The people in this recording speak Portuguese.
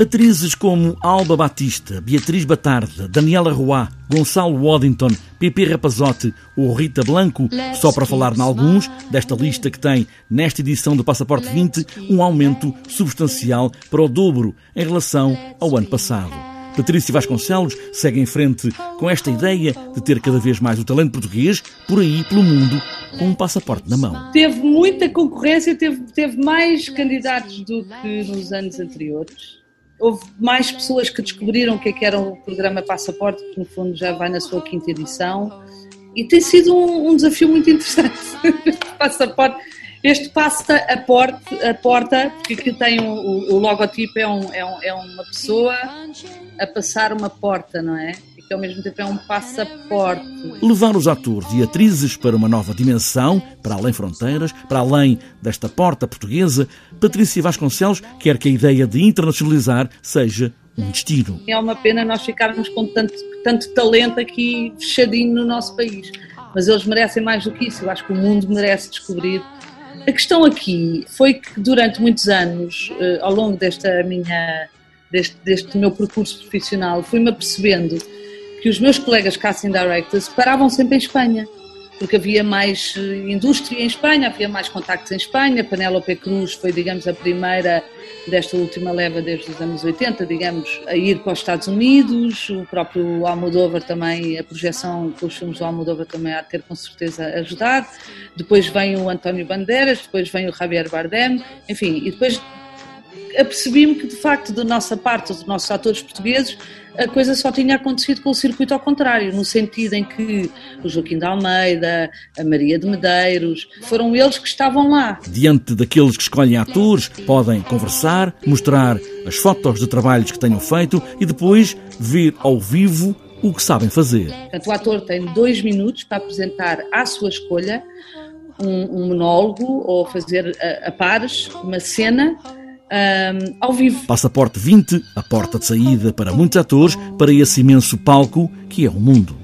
Atrizes como Alba Batista, Beatriz Batarda, Daniela Roy, Gonçalo Waddington, Pepe Rapazote ou Rita Blanco, só para falar em alguns desta lista que tem, nesta edição do Passaporte 20, um aumento substancial para o dobro em relação ao ano passado. Patrícia Vasconcelos segue em frente com esta ideia de ter cada vez mais o talento português por aí, pelo mundo, com um passaporte na mão. Teve muita concorrência, teve, teve mais candidatos do que nos anos anteriores houve mais pessoas que descobriram o que, é que era o programa Passaporte, que no fundo já vai na sua quinta edição, e tem sido um, um desafio muito interessante. passaporte, este passa a porta, a porta porque tem o, o, logotipo, é, um, é, é uma pessoa a passar uma porta, não é? Que ao mesmo tempo é um passaporte. Levar os atores e atrizes para uma nova dimensão, para além fronteiras, para além desta porta portuguesa, Patrícia Vasconcelos quer que a ideia de internacionalizar seja um destino. É uma pena nós ficarmos com tanto, tanto talento aqui fechadinho no nosso país, mas eles merecem mais do que isso. Eu acho que o mundo merece descobrir a questão aqui foi que durante muitos anos, eh, ao longo desta minha, deste, deste meu percurso profissional, fui-me apercebendo que os meus colegas casting directors paravam sempre em Espanha, porque havia mais eh, indústria em Espanha, havia mais contactos em Espanha. Penélope Cruz foi, digamos, a primeira desta última leva desde os anos 80, digamos, a ir para os Estados Unidos. O próprio Almodóvar também, a projeção com os filmes do Almodóvar também há de ter com certeza ajudado. Depois vem o António Bandeiras, depois vem o Javier Bardem, enfim, e depois apercebi-me que de facto da nossa parte, dos nossos atores portugueses, a coisa só tinha acontecido com o circuito ao contrário, no sentido em que o Joaquim de Almeida, a Maria de Medeiros, foram eles que estavam lá. Diante daqueles que escolhem atores, podem conversar, mostrar as fotos de trabalhos que tenham feito e depois ver ao vivo o que sabem fazer. Portanto, o ator tem dois minutos para apresentar à sua escolha um, um monólogo ou fazer a, a pares uma cena um, ao vivo. Passaporte 20, a porta de saída para muitos atores para esse imenso palco que é o mundo.